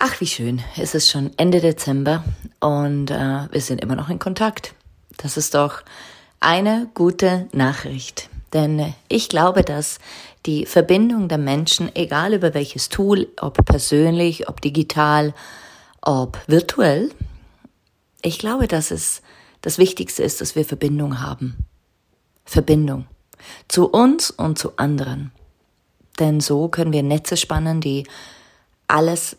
Ach, wie schön. Es ist schon Ende Dezember und äh, wir sind immer noch in Kontakt. Das ist doch eine gute Nachricht. Denn ich glaube, dass die Verbindung der Menschen, egal über welches Tool, ob persönlich, ob digital, ob virtuell, ich glaube, dass es das Wichtigste ist, dass wir Verbindung haben. Verbindung. Zu uns und zu anderen. Denn so können wir Netze spannen, die alles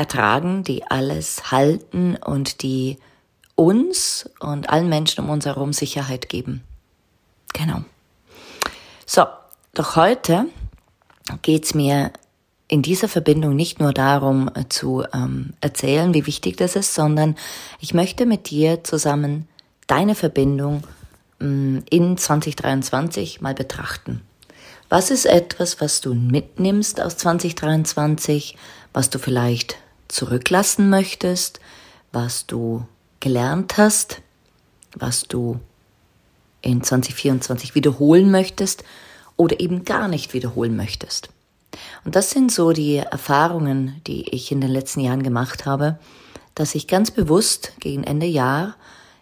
ertragen, die alles halten und die uns und allen Menschen um uns herum Sicherheit geben. Genau. So, doch heute geht's mir in dieser Verbindung nicht nur darum zu ähm, erzählen, wie wichtig das ist, sondern ich möchte mit dir zusammen deine Verbindung ähm, in 2023 mal betrachten. Was ist etwas, was du mitnimmst aus 2023, was du vielleicht zurücklassen möchtest, was du gelernt hast, was du in 2024 wiederholen möchtest oder eben gar nicht wiederholen möchtest? Und das sind so die Erfahrungen, die ich in den letzten Jahren gemacht habe, dass ich ganz bewusst gegen Ende Jahr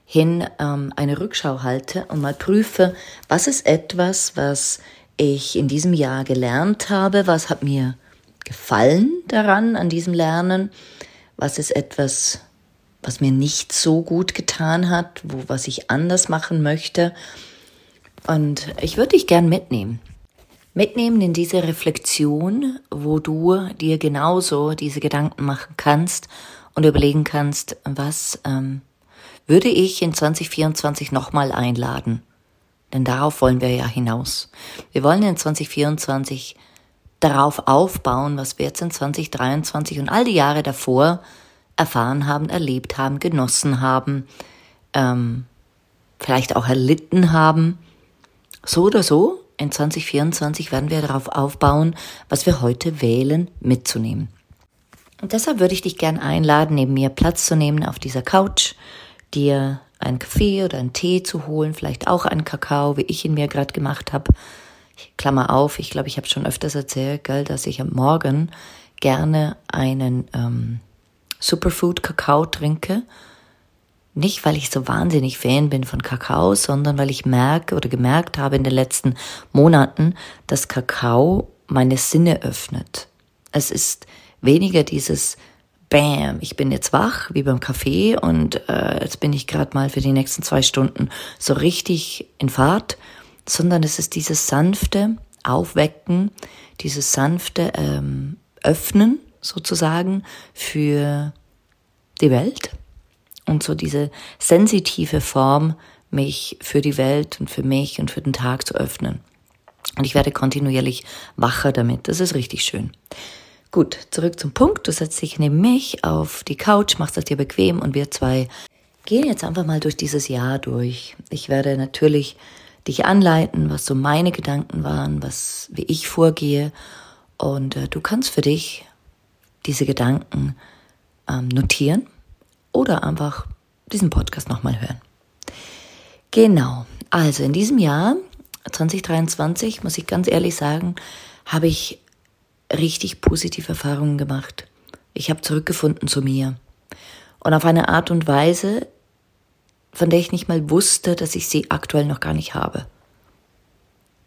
hin ähm, eine Rückschau halte und mal prüfe, was ist etwas, was ich in diesem Jahr gelernt habe, was hat mir gefallen daran, an diesem Lernen, was ist etwas, was mir nicht so gut getan hat, wo, was ich anders machen möchte. Und ich würde dich gern mitnehmen. Mitnehmen in diese Reflexion, wo du dir genauso diese Gedanken machen kannst und überlegen kannst, was ähm, würde ich in 2024 nochmal einladen? Denn darauf wollen wir ja hinaus. Wir wollen in 2024 darauf aufbauen, was wir jetzt in 2023 und all die Jahre davor erfahren haben, erlebt haben, genossen haben, ähm, vielleicht auch erlitten haben. So oder so, in 2024 werden wir darauf aufbauen, was wir heute wählen, mitzunehmen. Und deshalb würde ich dich gern einladen, neben mir Platz zu nehmen auf dieser Couch, dir einen Kaffee oder einen Tee zu holen, vielleicht auch einen Kakao, wie ich ihn mir gerade gemacht habe. Klammer auf, ich glaube, ich habe schon öfters erzählt, gell, dass ich am Morgen gerne einen ähm, Superfood-Kakao trinke. Nicht, weil ich so wahnsinnig Fan bin von Kakao, sondern weil ich merke oder gemerkt habe in den letzten Monaten, dass Kakao meine Sinne öffnet. Es ist weniger dieses bam, ich bin jetzt wach, wie beim Kaffee und äh, jetzt bin ich gerade mal für die nächsten zwei Stunden so richtig in Fahrt, sondern es ist dieses sanfte Aufwecken, dieses sanfte ähm, Öffnen sozusagen für die Welt und so diese sensitive Form, mich für die Welt und für mich und für den Tag zu öffnen. Und ich werde kontinuierlich wacher damit. Das ist richtig schön. Gut, zurück zum Punkt. Du setzt dich neben mich auf die Couch, machst es dir bequem und wir zwei gehen jetzt einfach mal durch dieses Jahr durch. Ich werde natürlich dich anleiten, was so meine Gedanken waren, was, wie ich vorgehe. Und äh, du kannst für dich diese Gedanken ähm, notieren oder einfach diesen Podcast nochmal hören. Genau. Also in diesem Jahr 2023, muss ich ganz ehrlich sagen, habe ich richtig positive Erfahrungen gemacht. Ich habe zurückgefunden zu mir. Und auf eine Art und Weise, von der ich nicht mal wusste, dass ich sie aktuell noch gar nicht habe.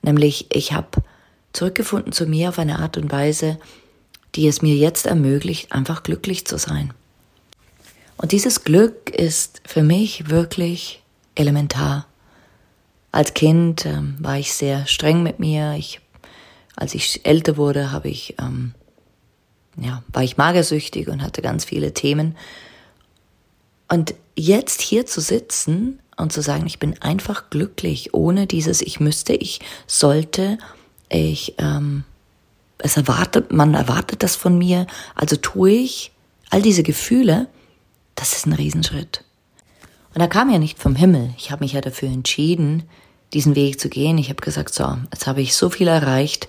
Nämlich, ich habe zurückgefunden zu mir auf eine Art und Weise, die es mir jetzt ermöglicht, einfach glücklich zu sein. Und dieses Glück ist für mich wirklich elementar. Als Kind ähm, war ich sehr streng mit mir. Ich, als ich älter wurde, habe ich, ähm, ja, war ich magersüchtig und hatte ganz viele Themen. Und jetzt hier zu sitzen und zu sagen, ich bin einfach glücklich, ohne dieses Ich müsste, ich sollte, ich, ähm, es erwartet, man erwartet das von mir, also tue ich all diese Gefühle, das ist ein Riesenschritt. Und er kam ja nicht vom Himmel. Ich habe mich ja dafür entschieden, diesen Weg zu gehen. Ich habe gesagt, so, jetzt habe ich so viel erreicht,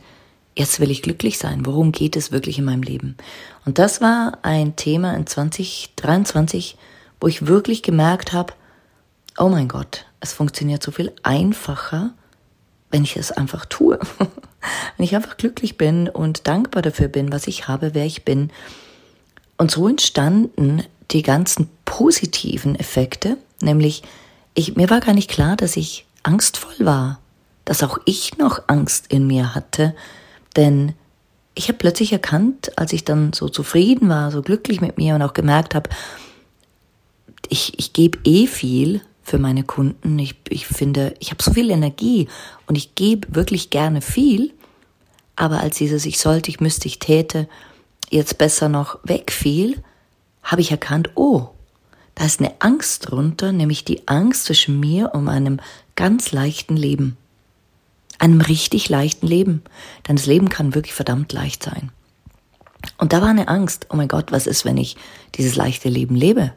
jetzt will ich glücklich sein. Worum geht es wirklich in meinem Leben? Und das war ein Thema in 2023, wo ich wirklich gemerkt habe, oh mein Gott, es funktioniert so viel einfacher, wenn ich es einfach tue. wenn ich einfach glücklich bin und dankbar dafür bin, was ich habe, wer ich bin. Und so entstanden die ganzen positiven Effekte, nämlich ich, mir war gar nicht klar, dass ich angstvoll war, dass auch ich noch Angst in mir hatte, denn ich habe plötzlich erkannt, als ich dann so zufrieden war, so glücklich mit mir und auch gemerkt habe, ich, ich gebe eh viel für meine Kunden. Ich, ich finde, ich habe so viel Energie und ich gebe wirklich gerne viel. Aber als dieses Ich sollte, ich müsste, ich täte, jetzt besser noch wegfiel, habe ich erkannt, oh, da ist eine Angst drunter, nämlich die Angst zwischen mir und einem ganz leichten Leben. Einem richtig leichten Leben. Denn das Leben kann wirklich verdammt leicht sein. Und da war eine Angst, oh mein Gott, was ist, wenn ich dieses leichte Leben lebe?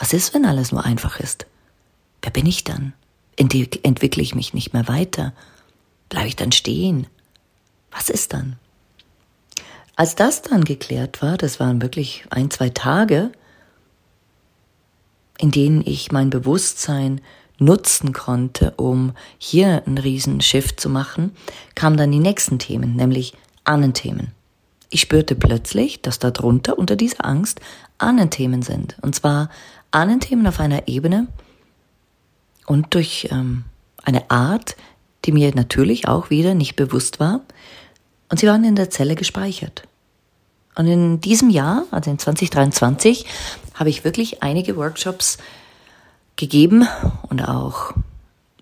Was ist, wenn alles nur einfach ist? Wer bin ich dann? Entwickle ich mich nicht mehr weiter? Bleibe ich dann stehen? Was ist dann? Als das dann geklärt war, das waren wirklich ein, zwei Tage, in denen ich mein Bewusstsein nutzen konnte, um hier einen riesen Shift zu machen, kamen dann die nächsten Themen, nämlich Ahnenthemen. Ich spürte plötzlich, dass darunter, unter dieser Angst, Ahnenthemen sind. Und zwar Ahnenthemen auf einer Ebene und durch ähm, eine Art, die mir natürlich auch wieder nicht bewusst war. Und sie waren in der Zelle gespeichert. Und in diesem Jahr, also in 2023, habe ich wirklich einige Workshops gegeben und auch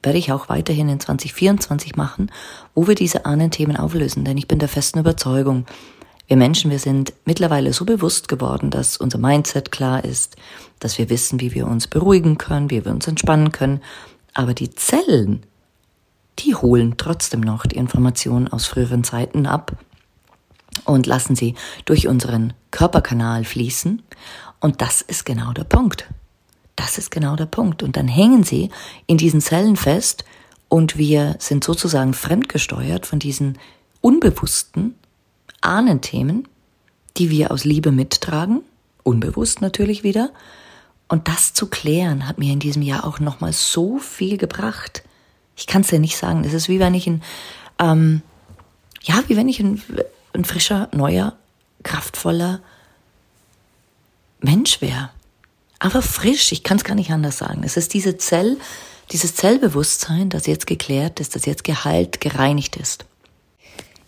werde ich auch weiterhin in 2024 machen, wo wir diese Ahnenthemen auflösen. Denn ich bin der festen Überzeugung, wir Menschen, wir sind mittlerweile so bewusst geworden, dass unser Mindset klar ist, dass wir wissen, wie wir uns beruhigen können, wie wir uns entspannen können. Aber die Zellen, die holen trotzdem noch die Informationen aus früheren Zeiten ab und lassen sie durch unseren Körperkanal fließen. Und das ist genau der Punkt. Das ist genau der Punkt. Und dann hängen sie in diesen Zellen fest und wir sind sozusagen fremdgesteuert von diesen unbewussten Ahnenthemen, die wir aus Liebe mittragen, unbewusst natürlich wieder. Und das zu klären hat mir in diesem Jahr auch nochmal so viel gebracht. Ich kann es dir nicht sagen. Es ist wie wenn ich ein, ähm, ja, wie wenn ich ein ein frischer, neuer, kraftvoller Mensch wäre. Aber frisch, ich kann es gar nicht anders sagen. Es ist diese Zell, dieses Zellbewusstsein, das jetzt geklärt ist, das jetzt geheilt, gereinigt ist.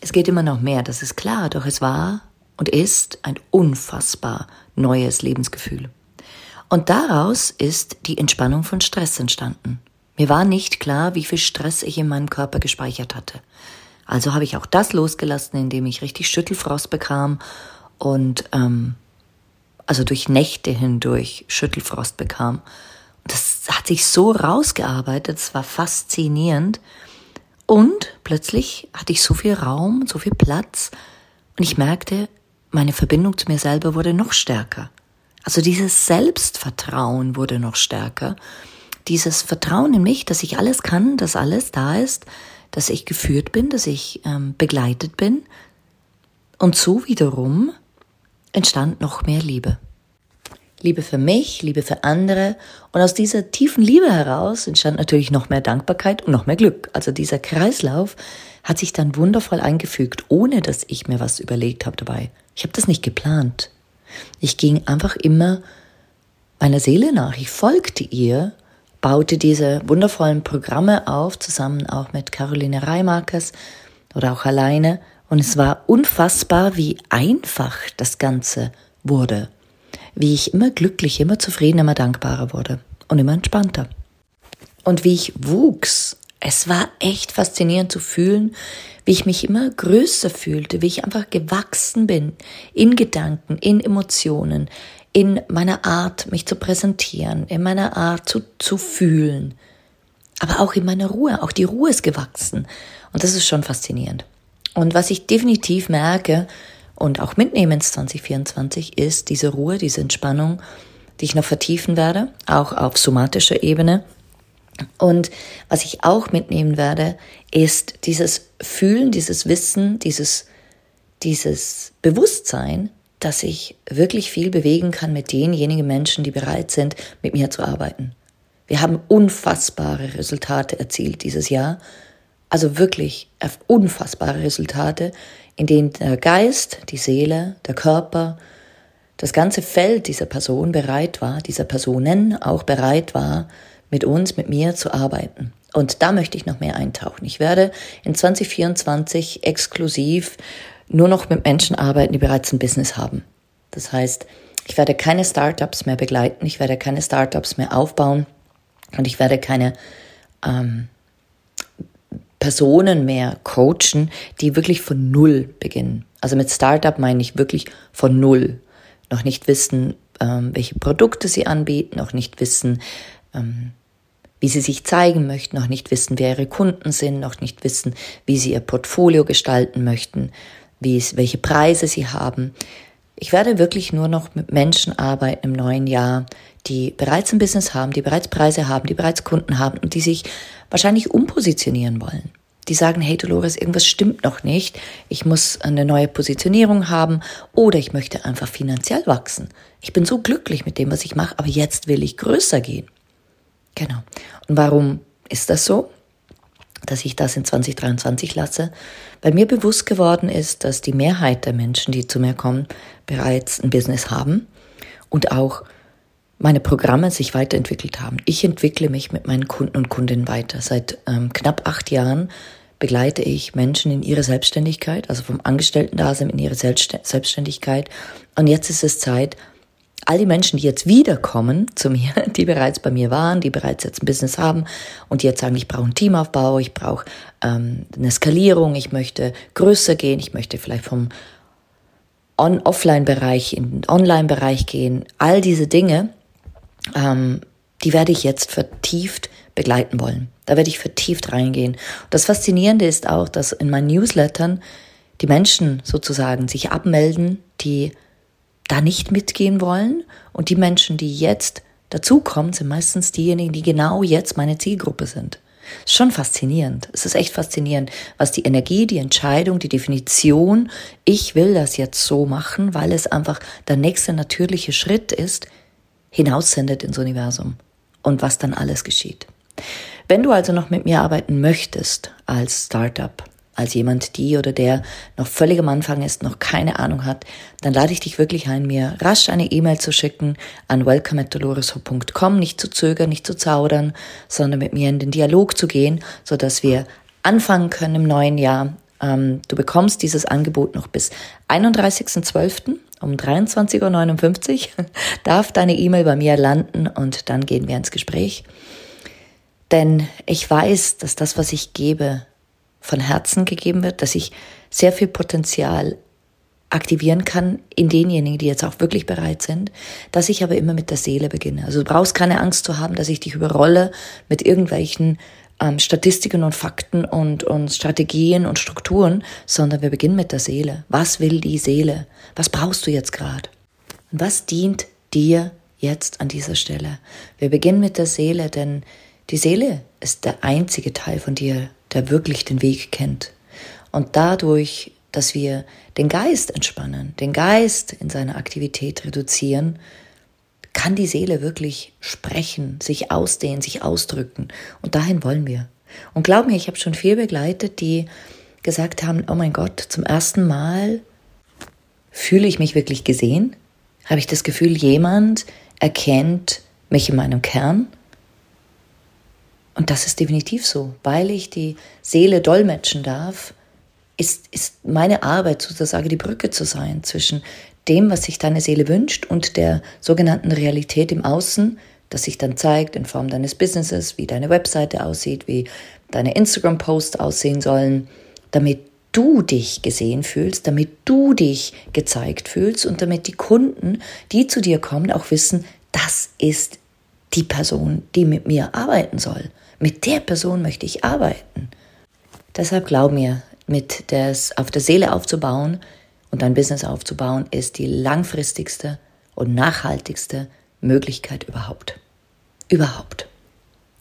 Es geht immer noch mehr, das ist klar, doch es war und ist ein unfassbar neues Lebensgefühl. Und daraus ist die Entspannung von Stress entstanden. Mir war nicht klar, wie viel Stress ich in meinem Körper gespeichert hatte. Also habe ich auch das losgelassen, indem ich richtig Schüttelfrost bekam und ähm, also durch Nächte hindurch Schüttelfrost bekam. Das hat sich so rausgearbeitet, es war faszinierend. Und plötzlich hatte ich so viel Raum, so viel Platz und ich merkte, meine Verbindung zu mir selber wurde noch stärker. Also dieses Selbstvertrauen wurde noch stärker. Dieses Vertrauen in mich, dass ich alles kann, dass alles da ist, dass ich geführt bin, dass ich ähm, begleitet bin. Und so wiederum entstand noch mehr Liebe. Liebe für mich, Liebe für andere. Und aus dieser tiefen Liebe heraus entstand natürlich noch mehr Dankbarkeit und noch mehr Glück. Also dieser Kreislauf hat sich dann wundervoll eingefügt, ohne dass ich mir was überlegt habe dabei. Ich habe das nicht geplant. Ich ging einfach immer meiner Seele nach. Ich folgte ihr baute diese wundervollen Programme auf, zusammen auch mit Caroline Reimarkes oder auch alleine Und es war unfassbar, wie einfach das Ganze wurde. Wie ich immer glücklicher, immer zufriedener, immer dankbarer wurde und immer entspannter. Und wie ich wuchs. Es war echt faszinierend zu fühlen, wie ich mich immer größer fühlte, wie ich einfach gewachsen bin in Gedanken, in Emotionen, in meiner Art, mich zu präsentieren, in meiner Art zu, zu fühlen, aber auch in meiner Ruhe. Auch die Ruhe ist gewachsen. Und das ist schon faszinierend. Und was ich definitiv merke und auch mitnehme ins 2024 ist diese Ruhe, diese Entspannung, die ich noch vertiefen werde, auch auf somatischer Ebene. Und was ich auch mitnehmen werde, ist dieses Fühlen, dieses Wissen, dieses, dieses Bewusstsein, dass ich wirklich viel bewegen kann mit denjenigen Menschen, die bereit sind, mit mir zu arbeiten. Wir haben unfassbare Resultate erzielt dieses Jahr. Also wirklich unfassbare Resultate, in denen der Geist, die Seele, der Körper, das ganze Feld dieser Person bereit war, dieser Personen auch bereit war, mit uns, mit mir zu arbeiten. Und da möchte ich noch mehr eintauchen. Ich werde in 2024 exklusiv nur noch mit Menschen arbeiten, die bereits ein Business haben. Das heißt, ich werde keine Startups mehr begleiten, ich werde keine Startups mehr aufbauen und ich werde keine ähm, Personen mehr coachen, die wirklich von Null beginnen. Also mit Startup meine ich wirklich von Null. Noch nicht wissen, ähm, welche Produkte sie anbieten, noch nicht wissen, ähm, wie sie sich zeigen möchten, noch nicht wissen, wer ihre Kunden sind, noch nicht wissen, wie sie ihr Portfolio gestalten möchten, wie es, welche Preise sie haben. Ich werde wirklich nur noch mit Menschen arbeiten im neuen Jahr, die bereits ein Business haben, die bereits Preise haben, die bereits Kunden haben und die sich wahrscheinlich umpositionieren wollen. Die sagen, hey Dolores, irgendwas stimmt noch nicht, ich muss eine neue Positionierung haben oder ich möchte einfach finanziell wachsen. Ich bin so glücklich mit dem, was ich mache, aber jetzt will ich größer gehen. Genau. Und warum ist das so? dass ich das in 2023 lasse, weil mir bewusst geworden ist, dass die Mehrheit der Menschen, die zu mir kommen, bereits ein Business haben und auch meine Programme sich weiterentwickelt haben. Ich entwickle mich mit meinen Kunden und Kundinnen weiter. Seit ähm, knapp acht Jahren begleite ich Menschen in ihre Selbstständigkeit, also vom Angestellten-Dasein in ihre Selbstständigkeit. Und jetzt ist es Zeit, all die Menschen, die jetzt wiederkommen zu mir, die bereits bei mir waren, die bereits jetzt ein Business haben und die jetzt sagen, ich brauche einen Teamaufbau, ich brauche ähm, eine Skalierung, ich möchte größer gehen, ich möchte vielleicht vom On-Offline-Bereich in den Online-Bereich gehen, all diese Dinge, ähm, die werde ich jetzt vertieft begleiten wollen. Da werde ich vertieft reingehen. das Faszinierende ist auch, dass in meinen Newslettern die Menschen sozusagen sich abmelden, die da nicht mitgehen wollen. Und die Menschen, die jetzt dazukommen, sind meistens diejenigen, die genau jetzt meine Zielgruppe sind. Ist schon faszinierend. Es ist echt faszinierend, was die Energie, die Entscheidung, die Definition, ich will das jetzt so machen, weil es einfach der nächste natürliche Schritt ist, hinaussendet ins Universum und was dann alles geschieht. Wenn du also noch mit mir arbeiten möchtest als Startup, als jemand, die oder der noch völlig am Anfang ist, noch keine Ahnung hat, dann lade ich dich wirklich ein, mir rasch eine E-Mail zu schicken an welcome@dolores.com, nicht zu zögern, nicht zu zaudern, sondern mit mir in den Dialog zu gehen, so dass wir anfangen können im neuen Jahr. Ähm, du bekommst dieses Angebot noch bis 31.12. um 23.59 Uhr darf deine E-Mail bei mir landen und dann gehen wir ins Gespräch. Denn ich weiß, dass das, was ich gebe, von Herzen gegeben wird, dass ich sehr viel Potenzial aktivieren kann in denjenigen, die jetzt auch wirklich bereit sind, dass ich aber immer mit der Seele beginne. Also du brauchst keine Angst zu haben, dass ich dich überrolle mit irgendwelchen ähm, Statistiken und Fakten und, und Strategien und Strukturen, sondern wir beginnen mit der Seele. Was will die Seele? Was brauchst du jetzt gerade? Und was dient dir jetzt an dieser Stelle? Wir beginnen mit der Seele, denn die Seele ist der einzige Teil von dir, der wirklich den Weg kennt. Und dadurch, dass wir den Geist entspannen, den Geist in seiner Aktivität reduzieren, kann die Seele wirklich sprechen, sich ausdehnen, sich ausdrücken. Und dahin wollen wir. Und glaub mir, ich habe schon viel begleitet, die gesagt haben, oh mein Gott, zum ersten Mal fühle ich mich wirklich gesehen, habe ich das Gefühl, jemand erkennt mich in meinem Kern und das ist definitiv so, weil ich die Seele dolmetschen darf ist, ist meine Arbeit sozusagen die Brücke zu sein zwischen dem, was sich deine Seele wünscht und der sogenannten Realität im Außen, das sich dann zeigt in Form deines Businesses, wie deine Webseite aussieht, wie deine Instagram-Posts aussehen sollen, damit du dich gesehen fühlst, damit du dich gezeigt fühlst und damit die Kunden, die zu dir kommen, auch wissen, das ist die Person, die mit mir arbeiten soll. Mit der Person möchte ich arbeiten. Deshalb glaub mir, mit des auf der Seele aufzubauen und dein Business aufzubauen, ist die langfristigste und nachhaltigste Möglichkeit überhaupt. Überhaupt.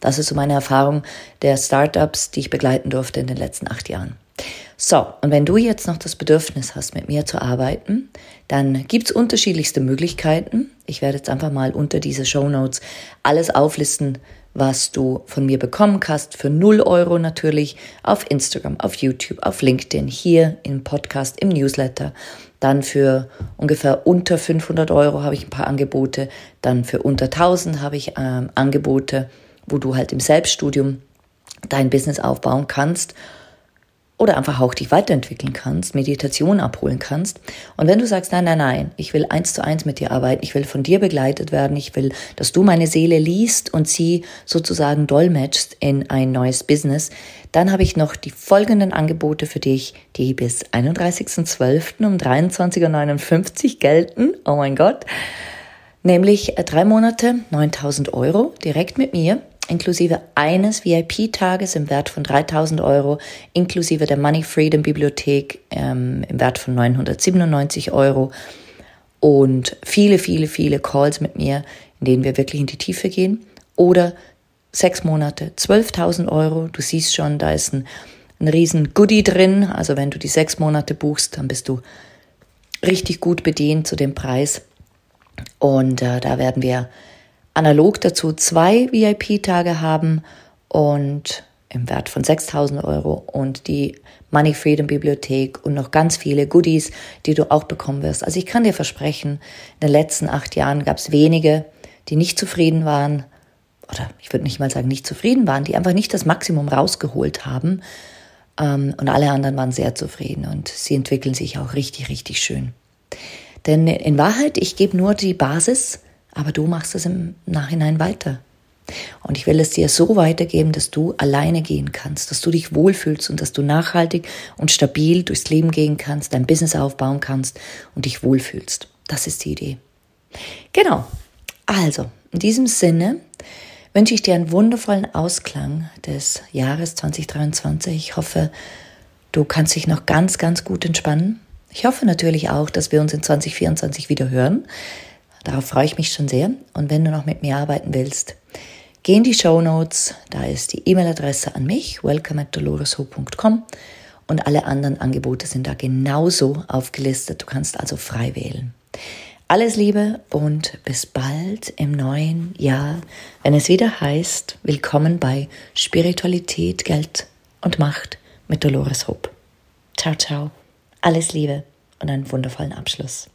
Das ist so meine Erfahrung der Startups, die ich begleiten durfte in den letzten acht Jahren. So, und wenn du jetzt noch das Bedürfnis hast, mit mir zu arbeiten, dann gibt's unterschiedlichste Möglichkeiten. Ich werde jetzt einfach mal unter diese Show Notes alles auflisten, was du von mir bekommen kannst, für 0 Euro natürlich, auf Instagram, auf YouTube, auf LinkedIn, hier im Podcast, im Newsletter. Dann für ungefähr unter 500 Euro habe ich ein paar Angebote. Dann für unter 1000 habe ich ähm, Angebote, wo du halt im Selbststudium dein Business aufbauen kannst oder einfach auch dich weiterentwickeln kannst, Meditation abholen kannst. Und wenn du sagst, nein, nein, nein, ich will eins zu eins mit dir arbeiten, ich will von dir begleitet werden, ich will, dass du meine Seele liest und sie sozusagen dolmetschst in ein neues Business, dann habe ich noch die folgenden Angebote für dich, die bis 31.12. um 23.59 Uhr gelten. Oh mein Gott. Nämlich äh, drei Monate, 9000 Euro direkt mit mir inklusive eines VIP-Tages im Wert von 3000 Euro, inklusive der Money Freedom Bibliothek ähm, im Wert von 997 Euro und viele, viele, viele Calls mit mir, in denen wir wirklich in die Tiefe gehen. Oder sechs Monate, 12.000 Euro. Du siehst schon, da ist ein, ein riesen Goodie drin. Also wenn du die sechs Monate buchst, dann bist du richtig gut bedient zu dem Preis. Und äh, da werden wir analog dazu zwei VIP-Tage haben und im Wert von 6000 Euro und die Money Freedom Bibliothek und noch ganz viele Goodies, die du auch bekommen wirst. Also ich kann dir versprechen, in den letzten acht Jahren gab es wenige, die nicht zufrieden waren oder ich würde nicht mal sagen nicht zufrieden waren, die einfach nicht das Maximum rausgeholt haben ähm, und alle anderen waren sehr zufrieden und sie entwickeln sich auch richtig, richtig schön. Denn in Wahrheit, ich gebe nur die Basis, aber du machst es im Nachhinein weiter. Und ich will es dir so weitergeben, dass du alleine gehen kannst, dass du dich wohlfühlst und dass du nachhaltig und stabil durchs Leben gehen kannst, dein Business aufbauen kannst und dich wohlfühlst. Das ist die Idee. Genau. Also, in diesem Sinne wünsche ich dir einen wundervollen Ausklang des Jahres 2023. Ich hoffe, du kannst dich noch ganz, ganz gut entspannen. Ich hoffe natürlich auch, dass wir uns in 2024 wieder hören. Darauf freue ich mich schon sehr. Und wenn du noch mit mir arbeiten willst, geh in die Show Notes. Da ist die E-Mail-Adresse an mich, welcome at. Und alle anderen Angebote sind da genauso aufgelistet. Du kannst also frei wählen. Alles Liebe und bis bald im neuen Jahr, wenn es wieder heißt, willkommen bei Spiritualität, Geld und Macht mit Dolores Hope. Ciao, ciao. Alles Liebe und einen wundervollen Abschluss.